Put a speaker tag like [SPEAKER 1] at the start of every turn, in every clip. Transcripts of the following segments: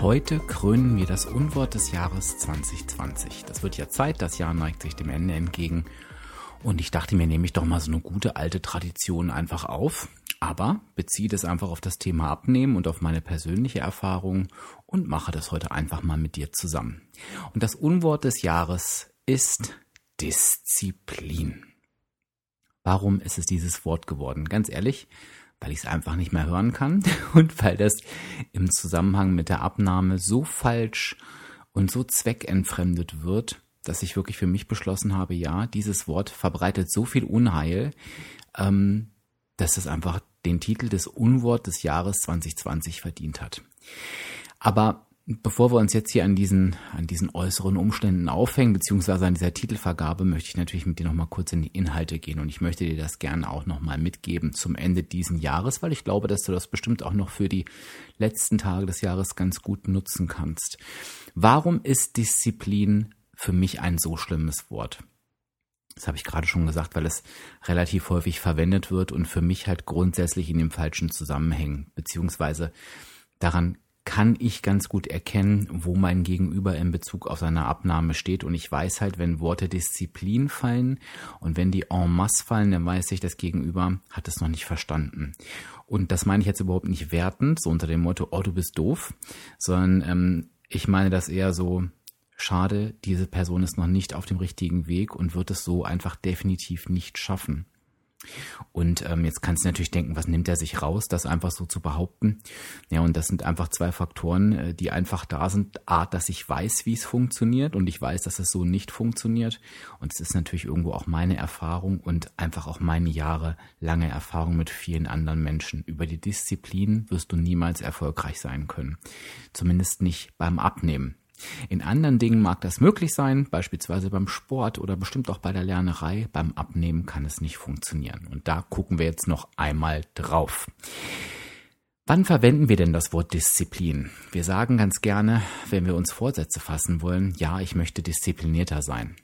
[SPEAKER 1] Heute krönen wir das Unwort des Jahres 2020. Das wird ja Zeit, das Jahr neigt sich dem Ende entgegen. Und ich dachte mir, nehme ich doch mal so eine gute alte Tradition einfach auf, aber beziehe das einfach auf das Thema Abnehmen und auf meine persönliche Erfahrung und mache das heute einfach mal mit dir zusammen. Und das Unwort des Jahres ist Disziplin. Warum ist es dieses Wort geworden? Ganz ehrlich, weil ich es einfach nicht mehr hören kann und weil das im Zusammenhang mit der Abnahme so falsch und so zweckentfremdet wird, dass ich wirklich für mich beschlossen habe, ja, dieses Wort verbreitet so viel Unheil, ähm, dass es einfach den Titel des Unwort des Jahres 2020 verdient hat. Aber Bevor wir uns jetzt hier an diesen, an diesen äußeren Umständen aufhängen, beziehungsweise an dieser Titelvergabe, möchte ich natürlich mit dir nochmal kurz in die Inhalte gehen und ich möchte dir das gerne auch nochmal mitgeben zum Ende diesen Jahres, weil ich glaube, dass du das bestimmt auch noch für die letzten Tage des Jahres ganz gut nutzen kannst. Warum ist Disziplin für mich ein so schlimmes Wort? Das habe ich gerade schon gesagt, weil es relativ häufig verwendet wird und für mich halt grundsätzlich in dem falschen Zusammenhängen, beziehungsweise daran kann ich ganz gut erkennen, wo mein Gegenüber in Bezug auf seine Abnahme steht. Und ich weiß halt, wenn Worte Disziplin fallen und wenn die en masse fallen, dann weiß ich, das Gegenüber hat es noch nicht verstanden. Und das meine ich jetzt überhaupt nicht wertend, so unter dem Motto, oh, du bist doof, sondern ähm, ich meine das eher so, schade, diese Person ist noch nicht auf dem richtigen Weg und wird es so einfach definitiv nicht schaffen. Und ähm, jetzt kannst du natürlich denken, was nimmt er sich raus, das einfach so zu behaupten? Ja, und das sind einfach zwei Faktoren, äh, die einfach da sind. A, dass ich weiß, wie es funktioniert und ich weiß, dass es so nicht funktioniert. Und es ist natürlich irgendwo auch meine Erfahrung und einfach auch meine jahrelange Erfahrung mit vielen anderen Menschen. Über die Disziplin wirst du niemals erfolgreich sein können. Zumindest nicht beim Abnehmen. In anderen Dingen mag das möglich sein, beispielsweise beim Sport oder bestimmt auch bei der Lernerei. Beim Abnehmen kann es nicht funktionieren. Und da gucken wir jetzt noch einmal drauf. Wann verwenden wir denn das Wort Disziplin? Wir sagen ganz gerne, wenn wir uns Vorsätze fassen wollen, ja, ich möchte disziplinierter sein.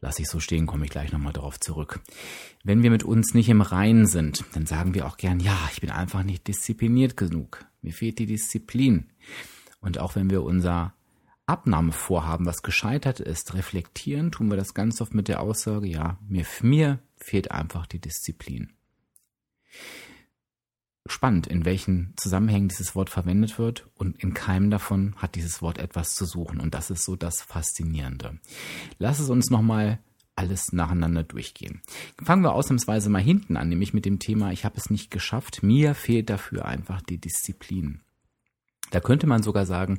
[SPEAKER 1] Lass ich so stehen, komme ich gleich nochmal darauf zurück. Wenn wir mit uns nicht im Reinen sind, dann sagen wir auch gern, ja, ich bin einfach nicht diszipliniert genug. Mir fehlt die Disziplin. Und auch wenn wir unser Abnahmevorhaben, was gescheitert ist, reflektieren, tun wir das ganz oft mit der Aussage, ja, mir, mir fehlt einfach die Disziplin. Spannend, in welchen Zusammenhängen dieses Wort verwendet wird und in keinem davon hat dieses Wort etwas zu suchen und das ist so das Faszinierende. Lass es uns nochmal alles nacheinander durchgehen. Fangen wir ausnahmsweise mal hinten an, nämlich mit dem Thema, ich habe es nicht geschafft, mir fehlt dafür einfach die Disziplin. Da könnte man sogar sagen,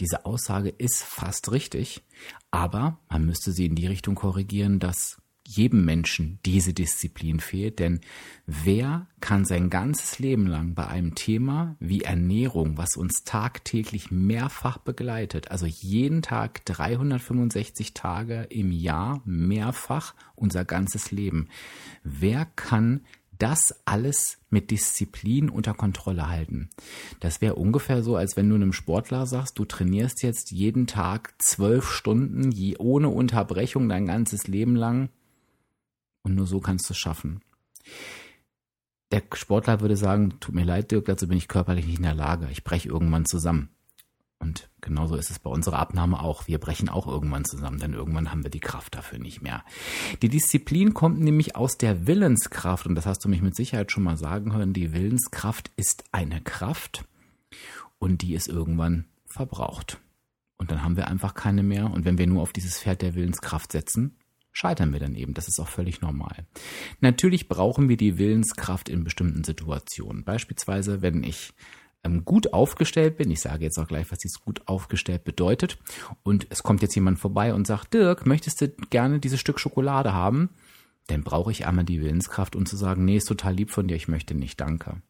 [SPEAKER 1] diese Aussage ist fast richtig, aber man müsste sie in die Richtung korrigieren, dass jedem Menschen diese Disziplin fehlt, denn wer kann sein ganzes Leben lang bei einem Thema wie Ernährung, was uns tagtäglich mehrfach begleitet, also jeden Tag 365 Tage im Jahr mehrfach unser ganzes Leben, wer kann das alles mit Disziplin unter Kontrolle halten. Das wäre ungefähr so, als wenn du einem Sportler sagst, du trainierst jetzt jeden Tag zwölf Stunden, je ohne Unterbrechung dein ganzes Leben lang und nur so kannst du es schaffen. Der Sportler würde sagen, tut mir leid, Dirk, dazu bin ich körperlich nicht in der Lage. Ich breche irgendwann zusammen. Und genauso ist es bei unserer Abnahme auch. Wir brechen auch irgendwann zusammen, denn irgendwann haben wir die Kraft dafür nicht mehr. Die Disziplin kommt nämlich aus der Willenskraft und das hast du mich mit Sicherheit schon mal sagen hören. Die Willenskraft ist eine Kraft und die ist irgendwann verbraucht. Und dann haben wir einfach keine mehr. Und wenn wir nur auf dieses Pferd der Willenskraft setzen, scheitern wir dann eben. Das ist auch völlig normal. Natürlich brauchen wir die Willenskraft in bestimmten Situationen. Beispielsweise, wenn ich ähm, gut aufgestellt bin, ich sage jetzt auch gleich, was dieses gut aufgestellt bedeutet, und es kommt jetzt jemand vorbei und sagt, Dirk, möchtest du gerne dieses Stück Schokolade haben? Dann brauche ich einmal die Willenskraft, um zu sagen, nee, ist total lieb von dir, ich möchte nicht, danke.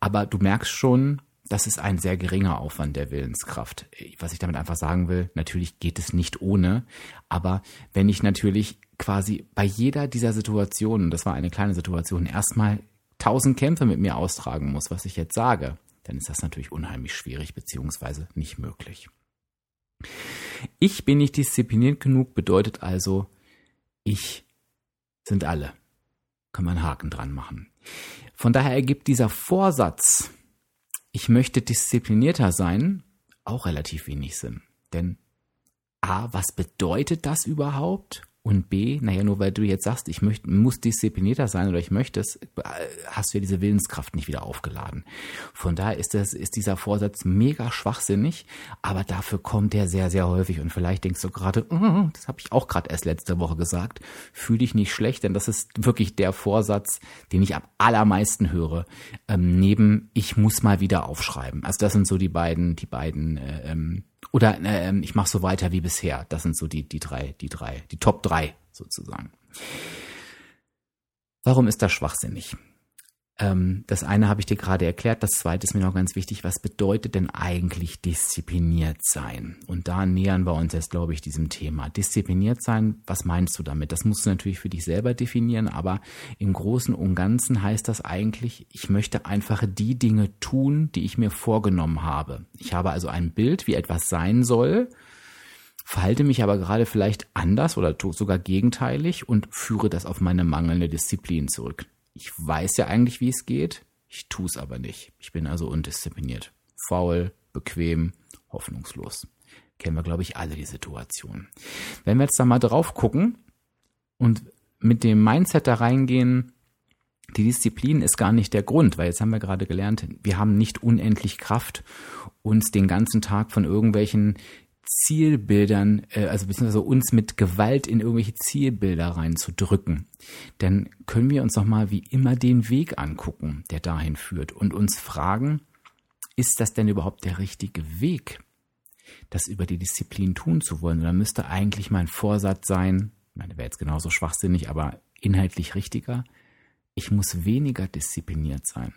[SPEAKER 1] Aber du merkst schon, das ist ein sehr geringer Aufwand der Willenskraft. Was ich damit einfach sagen will, natürlich geht es nicht ohne, aber wenn ich natürlich quasi bei jeder dieser Situationen, das war eine kleine Situation, erstmal tausend Kämpfe mit mir austragen muss, was ich jetzt sage, dann ist das natürlich unheimlich schwierig beziehungsweise nicht möglich. Ich bin nicht diszipliniert genug bedeutet also, ich sind alle. Kann man einen Haken dran machen. Von daher ergibt dieser Vorsatz, ich möchte disziplinierter sein, auch relativ wenig Sinn. Denn A, was bedeutet das überhaupt? Und B, naja, nur weil du jetzt sagst, ich möchte, muss disziplinierter sein oder ich möchte es, hast du ja diese Willenskraft nicht wieder aufgeladen. Von daher ist das, ist dieser Vorsatz mega schwachsinnig, aber dafür kommt der sehr, sehr häufig. Und vielleicht denkst du gerade, oh, das habe ich auch gerade erst letzte Woche gesagt, fühl dich nicht schlecht, denn das ist wirklich der Vorsatz, den ich am allermeisten höre. Ähm, neben ich muss mal wieder aufschreiben. Also das sind so die beiden, die beiden äh, ähm, oder äh, ich mache so weiter wie bisher. Das sind so die, die drei, die drei, die Top drei sozusagen. Warum ist das schwachsinnig? Ähm, das eine habe ich dir gerade erklärt, das zweite ist mir noch ganz wichtig. Was bedeutet denn eigentlich diszipliniert sein? Und da nähern wir uns jetzt, glaube ich, diesem Thema. Diszipliniert sein, was meinst du damit? Das musst du natürlich für dich selber definieren, aber im Großen und Ganzen heißt das eigentlich, ich möchte einfach die Dinge tun, die ich mir vorgenommen habe. Ich habe also ein Bild, wie etwas sein soll, verhalte mich aber gerade vielleicht anders oder sogar gegenteilig und führe das auf meine mangelnde Disziplin zurück. Ich weiß ja eigentlich, wie es geht, ich tue es aber nicht. Ich bin also undiszipliniert. Faul, bequem, hoffnungslos. Kennen wir, glaube ich, alle die Situation. Wenn wir jetzt da mal drauf gucken und mit dem Mindset da reingehen, die Disziplin ist gar nicht der Grund, weil jetzt haben wir gerade gelernt, wir haben nicht unendlich Kraft, uns den ganzen Tag von irgendwelchen Zielbildern, äh, also beziehungsweise uns mit Gewalt in irgendwelche Zielbilder reinzudrücken, dann können wir uns noch mal wie immer den Weg angucken, der dahin führt und uns fragen, ist das denn überhaupt der richtige Weg, das über die Disziplin tun zu wollen? Oder müsste eigentlich mein Vorsatz sein, ich meine, wäre jetzt genauso schwachsinnig, aber inhaltlich richtiger, ich muss weniger diszipliniert sein.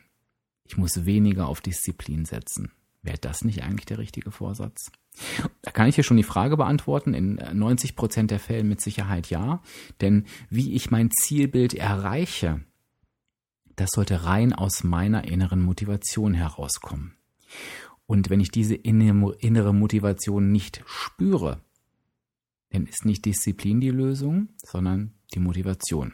[SPEAKER 1] Ich muss weniger auf Disziplin setzen. Wäre das nicht eigentlich der richtige Vorsatz? Da kann ich hier schon die Frage beantworten. In 90 Prozent der Fällen mit Sicherheit ja. Denn wie ich mein Zielbild erreiche, das sollte rein aus meiner inneren Motivation herauskommen. Und wenn ich diese innere Motivation nicht spüre, dann ist nicht Disziplin die Lösung, sondern die Motivation.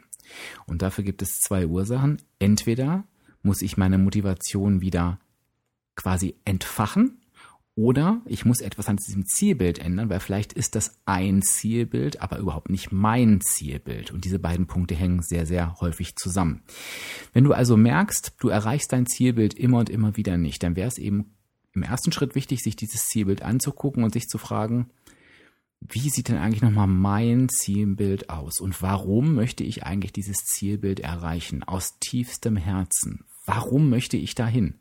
[SPEAKER 1] Und dafür gibt es zwei Ursachen. Entweder muss ich meine Motivation wieder quasi entfachen oder ich muss etwas an diesem Zielbild ändern, weil vielleicht ist das ein Zielbild, aber überhaupt nicht mein Zielbild. Und diese beiden Punkte hängen sehr, sehr häufig zusammen. Wenn du also merkst, du erreichst dein Zielbild immer und immer wieder nicht, dann wäre es eben im ersten Schritt wichtig, sich dieses Zielbild anzugucken und sich zu fragen, wie sieht denn eigentlich nochmal mein Zielbild aus? Und warum möchte ich eigentlich dieses Zielbild erreichen? Aus tiefstem Herzen. Warum möchte ich dahin?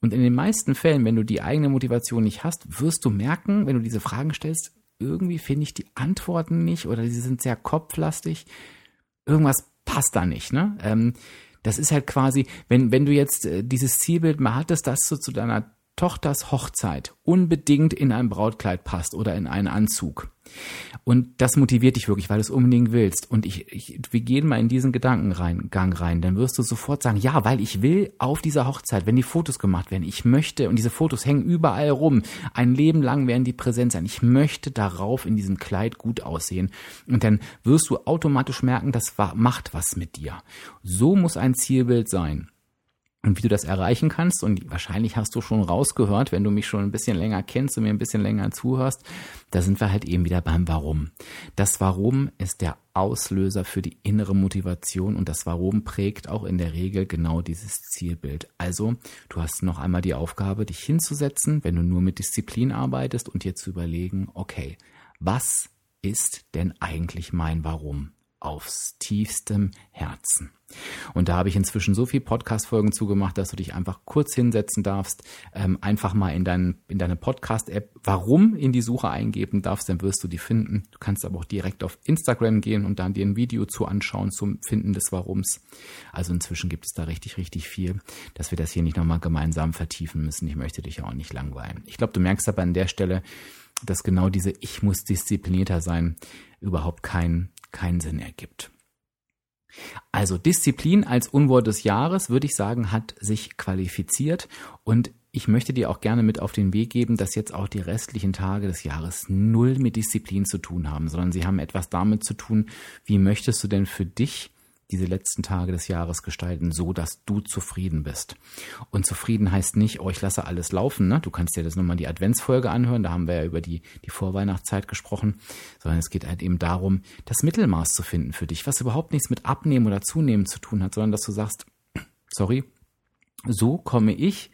[SPEAKER 1] Und in den meisten Fällen, wenn du die eigene Motivation nicht hast, wirst du merken, wenn du diese Fragen stellst, irgendwie finde ich die Antworten nicht oder sie sind sehr kopflastig. Irgendwas passt da nicht, ne? Ähm, das ist halt quasi, wenn, wenn du jetzt äh, dieses Zielbild mal hattest, dass du zu deiner Tochters Hochzeit unbedingt in ein Brautkleid passt oder in einen Anzug. Und das motiviert dich wirklich, weil du es unbedingt willst. Und ich, ich, wir gehen mal in diesen Gedankengang rein. Dann wirst du sofort sagen, ja, weil ich will auf dieser Hochzeit, wenn die Fotos gemacht werden, ich möchte, und diese Fotos hängen überall rum, ein Leben lang werden die präsent sein. Ich möchte darauf in diesem Kleid gut aussehen. Und dann wirst du automatisch merken, das macht was mit dir. So muss ein Zielbild sein. Und wie du das erreichen kannst, und wahrscheinlich hast du schon rausgehört, wenn du mich schon ein bisschen länger kennst und mir ein bisschen länger zuhörst, da sind wir halt eben wieder beim Warum. Das Warum ist der Auslöser für die innere Motivation und das Warum prägt auch in der Regel genau dieses Zielbild. Also, du hast noch einmal die Aufgabe, dich hinzusetzen, wenn du nur mit Disziplin arbeitest und dir zu überlegen, okay, was ist denn eigentlich mein Warum? Aufs tiefstem Herzen. Und da habe ich inzwischen so viel Podcast-Folgen zugemacht, dass du dich einfach kurz hinsetzen darfst, ähm, einfach mal in, dein, in deine Podcast-App Warum in die Suche eingeben darfst, dann wirst du die finden. Du kannst aber auch direkt auf Instagram gehen und dann dir ein Video zu anschauen zum Finden des Warums. Also inzwischen gibt es da richtig, richtig viel, dass wir das hier nicht nochmal gemeinsam vertiefen müssen. Ich möchte dich ja auch nicht langweilen. Ich glaube, du merkst aber an der Stelle, dass genau diese Ich muss disziplinierter sein überhaupt keinen keinen Sinn ergibt. Also Disziplin als Unwort des Jahres, würde ich sagen, hat sich qualifiziert und ich möchte dir auch gerne mit auf den Weg geben, dass jetzt auch die restlichen Tage des Jahres null mit Disziplin zu tun haben, sondern sie haben etwas damit zu tun, wie möchtest du denn für dich diese letzten Tage des Jahres gestalten, so dass du zufrieden bist. Und zufrieden heißt nicht, oh, ich lasse alles laufen. Ne? Du kannst dir das nochmal die Adventsfolge anhören, da haben wir ja über die, die Vorweihnachtszeit gesprochen, sondern es geht halt eben darum, das Mittelmaß zu finden für dich, was überhaupt nichts mit Abnehmen oder Zunehmen zu tun hat, sondern dass du sagst, sorry, so komme ich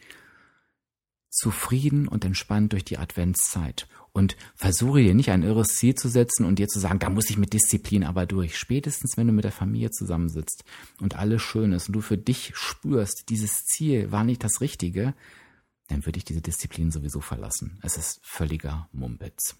[SPEAKER 1] zufrieden und entspannt durch die Adventszeit und versuche dir nicht ein irres Ziel zu setzen und dir zu sagen, da muss ich mit Disziplin aber durch. Spätestens, wenn du mit der Familie zusammensitzt und alles schön ist und du für dich spürst, dieses Ziel war nicht das Richtige, dann würde ich diese Disziplin sowieso verlassen. Es ist völliger Mumpitz.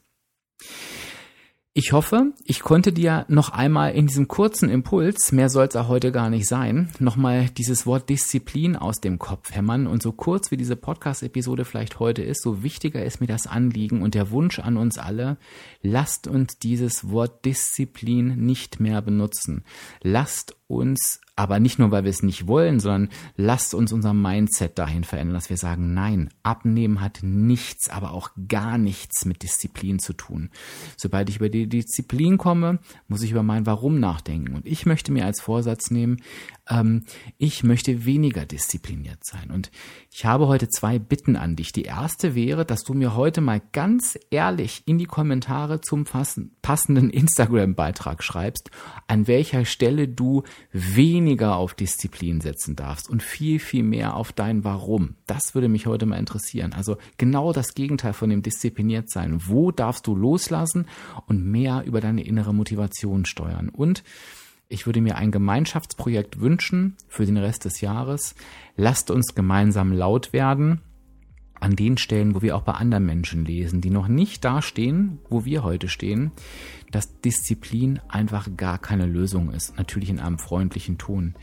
[SPEAKER 1] Ich hoffe, ich konnte dir noch einmal in diesem kurzen Impuls, mehr soll es auch heute gar nicht sein, nochmal dieses Wort Disziplin aus dem Kopf hämmern. Und so kurz wie diese Podcast-Episode vielleicht heute ist, so wichtiger ist mir das Anliegen und der Wunsch an uns alle, lasst uns dieses Wort Disziplin nicht mehr benutzen. Lasst uns aber nicht nur, weil wir es nicht wollen, sondern lasst uns unser Mindset dahin verändern, dass wir sagen, nein, abnehmen hat nichts, aber auch gar nichts mit Disziplin zu tun. Sobald ich über die Disziplin komme, muss ich über mein Warum nachdenken. Und ich möchte mir als Vorsatz nehmen, ähm, ich möchte weniger diszipliniert sein. Und ich habe heute zwei Bitten an dich. Die erste wäre, dass du mir heute mal ganz ehrlich in die Kommentare zum passenden Instagram-Beitrag schreibst, an welcher Stelle du weniger auf Disziplin setzen darfst und viel, viel mehr auf dein Warum. Das würde mich heute mal interessieren. Also genau das Gegenteil von dem diszipliniert sein. Wo darfst du loslassen und mehr über deine innere Motivation steuern? Und ich würde mir ein Gemeinschaftsprojekt wünschen für den Rest des Jahres. Lasst uns gemeinsam laut werden an den Stellen, wo wir auch bei anderen Menschen lesen, die noch nicht da stehen, wo wir heute stehen, dass Disziplin einfach gar keine Lösung ist. Natürlich in einem freundlichen Ton,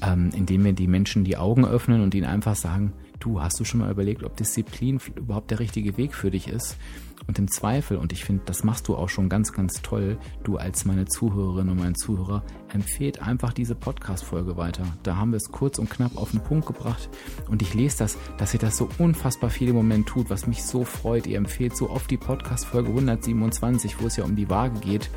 [SPEAKER 1] ähm, indem wir die Menschen die Augen öffnen und ihnen einfach sagen, du, hast du schon mal überlegt, ob Disziplin überhaupt der richtige Weg für dich ist? Und im Zweifel, und ich finde, das machst du auch schon ganz, ganz toll, du als meine Zuhörerin und mein Zuhörer, empfehlt einfach diese Podcast-Folge weiter. Da haben wir es kurz und knapp auf den Punkt gebracht. Und ich lese das, dass ihr das so unfassbar viel im Moment tut, was mich so freut. Ihr empfehlt so oft die Podcast-Folge 127, wo es ja um die Waage geht.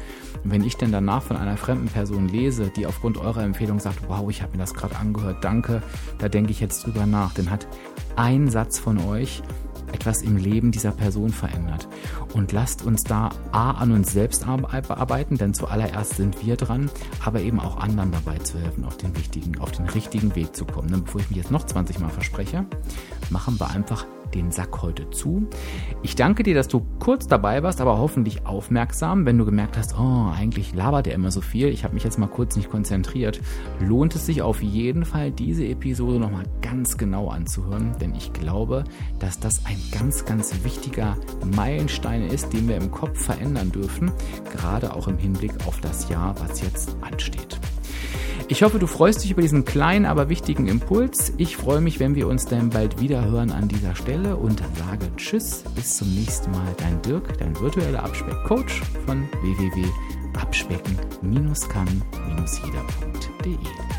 [SPEAKER 1] Wenn ich denn danach von einer fremden Person lese, die aufgrund eurer Empfehlung sagt, wow, ich habe mir das gerade angehört, danke, da denke ich jetzt drüber nach, dann hat ein Satz von euch etwas im Leben dieser Person verändert. Und lasst uns da A an uns selbst arbeiten, denn zuallererst sind wir dran, aber eben auch anderen dabei zu helfen, auf den, wichtigen, auf den richtigen Weg zu kommen. Dann, bevor ich mich jetzt noch 20 Mal verspreche, machen wir einfach den Sack heute zu. Ich danke dir, dass du kurz dabei warst, aber hoffentlich aufmerksam. Wenn du gemerkt hast, oh, eigentlich labert er immer so viel, ich habe mich jetzt mal kurz nicht konzentriert, lohnt es sich auf jeden Fall, diese Episode nochmal ganz genau anzuhören, denn ich glaube, dass das ein ganz, ganz wichtiger Meilenstein ist, den wir im Kopf verändern dürfen, gerade auch im Hinblick auf das Jahr, was jetzt ansteht. Ich hoffe, du freust dich über diesen kleinen, aber wichtigen Impuls. Ich freue mich, wenn wir uns dann bald wieder hören an dieser Stelle und sage Tschüss, bis zum nächsten Mal. Dein Dirk, dein virtueller Abspeckcoach von www.abspecken-kann-jeder.de.